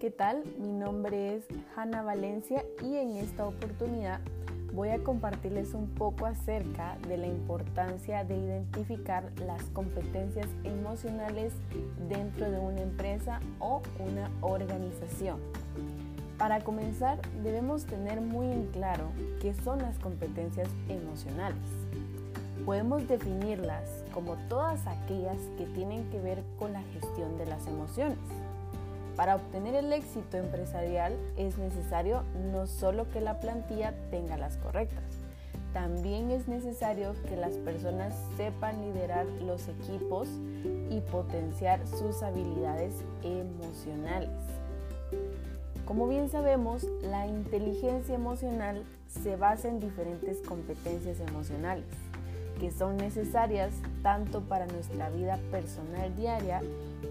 ¿qué tal? Mi nombre es Hanna Valencia y en esta oportunidad voy a compartirles un poco acerca de la importancia de identificar las competencias emocionales dentro de una empresa o una organización. Para comenzar, debemos tener muy en claro qué son las competencias emocionales. Podemos definirlas como todas aquellas que tienen que ver con la gestión de las emociones para obtener el éxito empresarial es necesario no solo que la plantilla tenga las correctas, también es necesario que las personas sepan liderar los equipos y potenciar sus habilidades emocionales. Como bien sabemos, la inteligencia emocional se basa en diferentes competencias emocionales que son necesarias tanto para nuestra vida personal diaria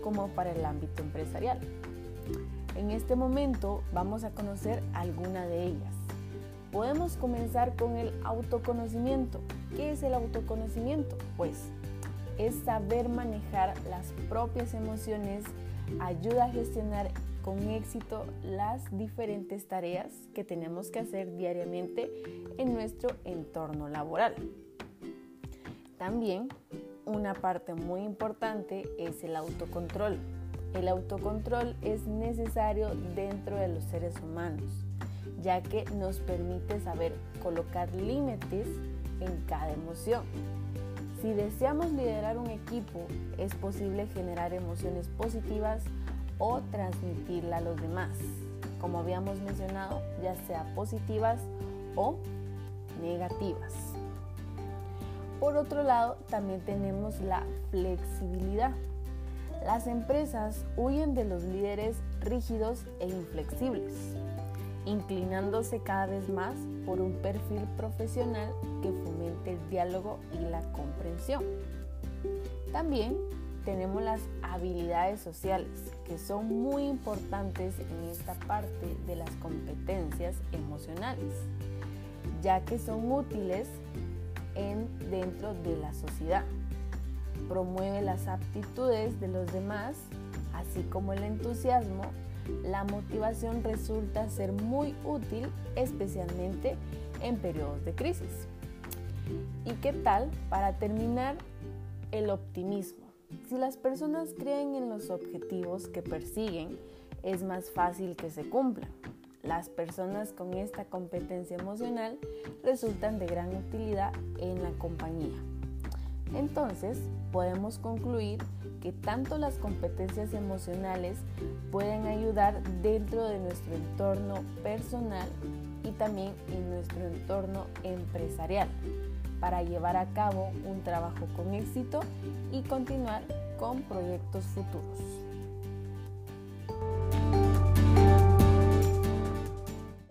como para el ámbito empresarial. En este momento vamos a conocer alguna de ellas. Podemos comenzar con el autoconocimiento. ¿Qué es el autoconocimiento? Pues es saber manejar las propias emociones, ayuda a gestionar con éxito las diferentes tareas que tenemos que hacer diariamente en nuestro entorno laboral. También una parte muy importante es el autocontrol. El autocontrol es necesario dentro de los seres humanos, ya que nos permite saber colocar límites en cada emoción. Si deseamos liderar un equipo, es posible generar emociones positivas o transmitirla a los demás, como habíamos mencionado, ya sea positivas o negativas. Por otro lado, también tenemos la flexibilidad. Las empresas huyen de los líderes rígidos e inflexibles, inclinándose cada vez más por un perfil profesional que fomente el diálogo y la comprensión. También tenemos las habilidades sociales, que son muy importantes en esta parte de las competencias emocionales, ya que son útiles en, dentro de la sociedad promueve las aptitudes de los demás, así como el entusiasmo, la motivación resulta ser muy útil, especialmente en periodos de crisis. ¿Y qué tal para terminar el optimismo? Si las personas creen en los objetivos que persiguen, es más fácil que se cumplan. Las personas con esta competencia emocional resultan de gran utilidad en la compañía. Entonces, podemos concluir que tanto las competencias emocionales pueden ayudar dentro de nuestro entorno personal y también en nuestro entorno empresarial para llevar a cabo un trabajo con éxito y continuar con proyectos futuros.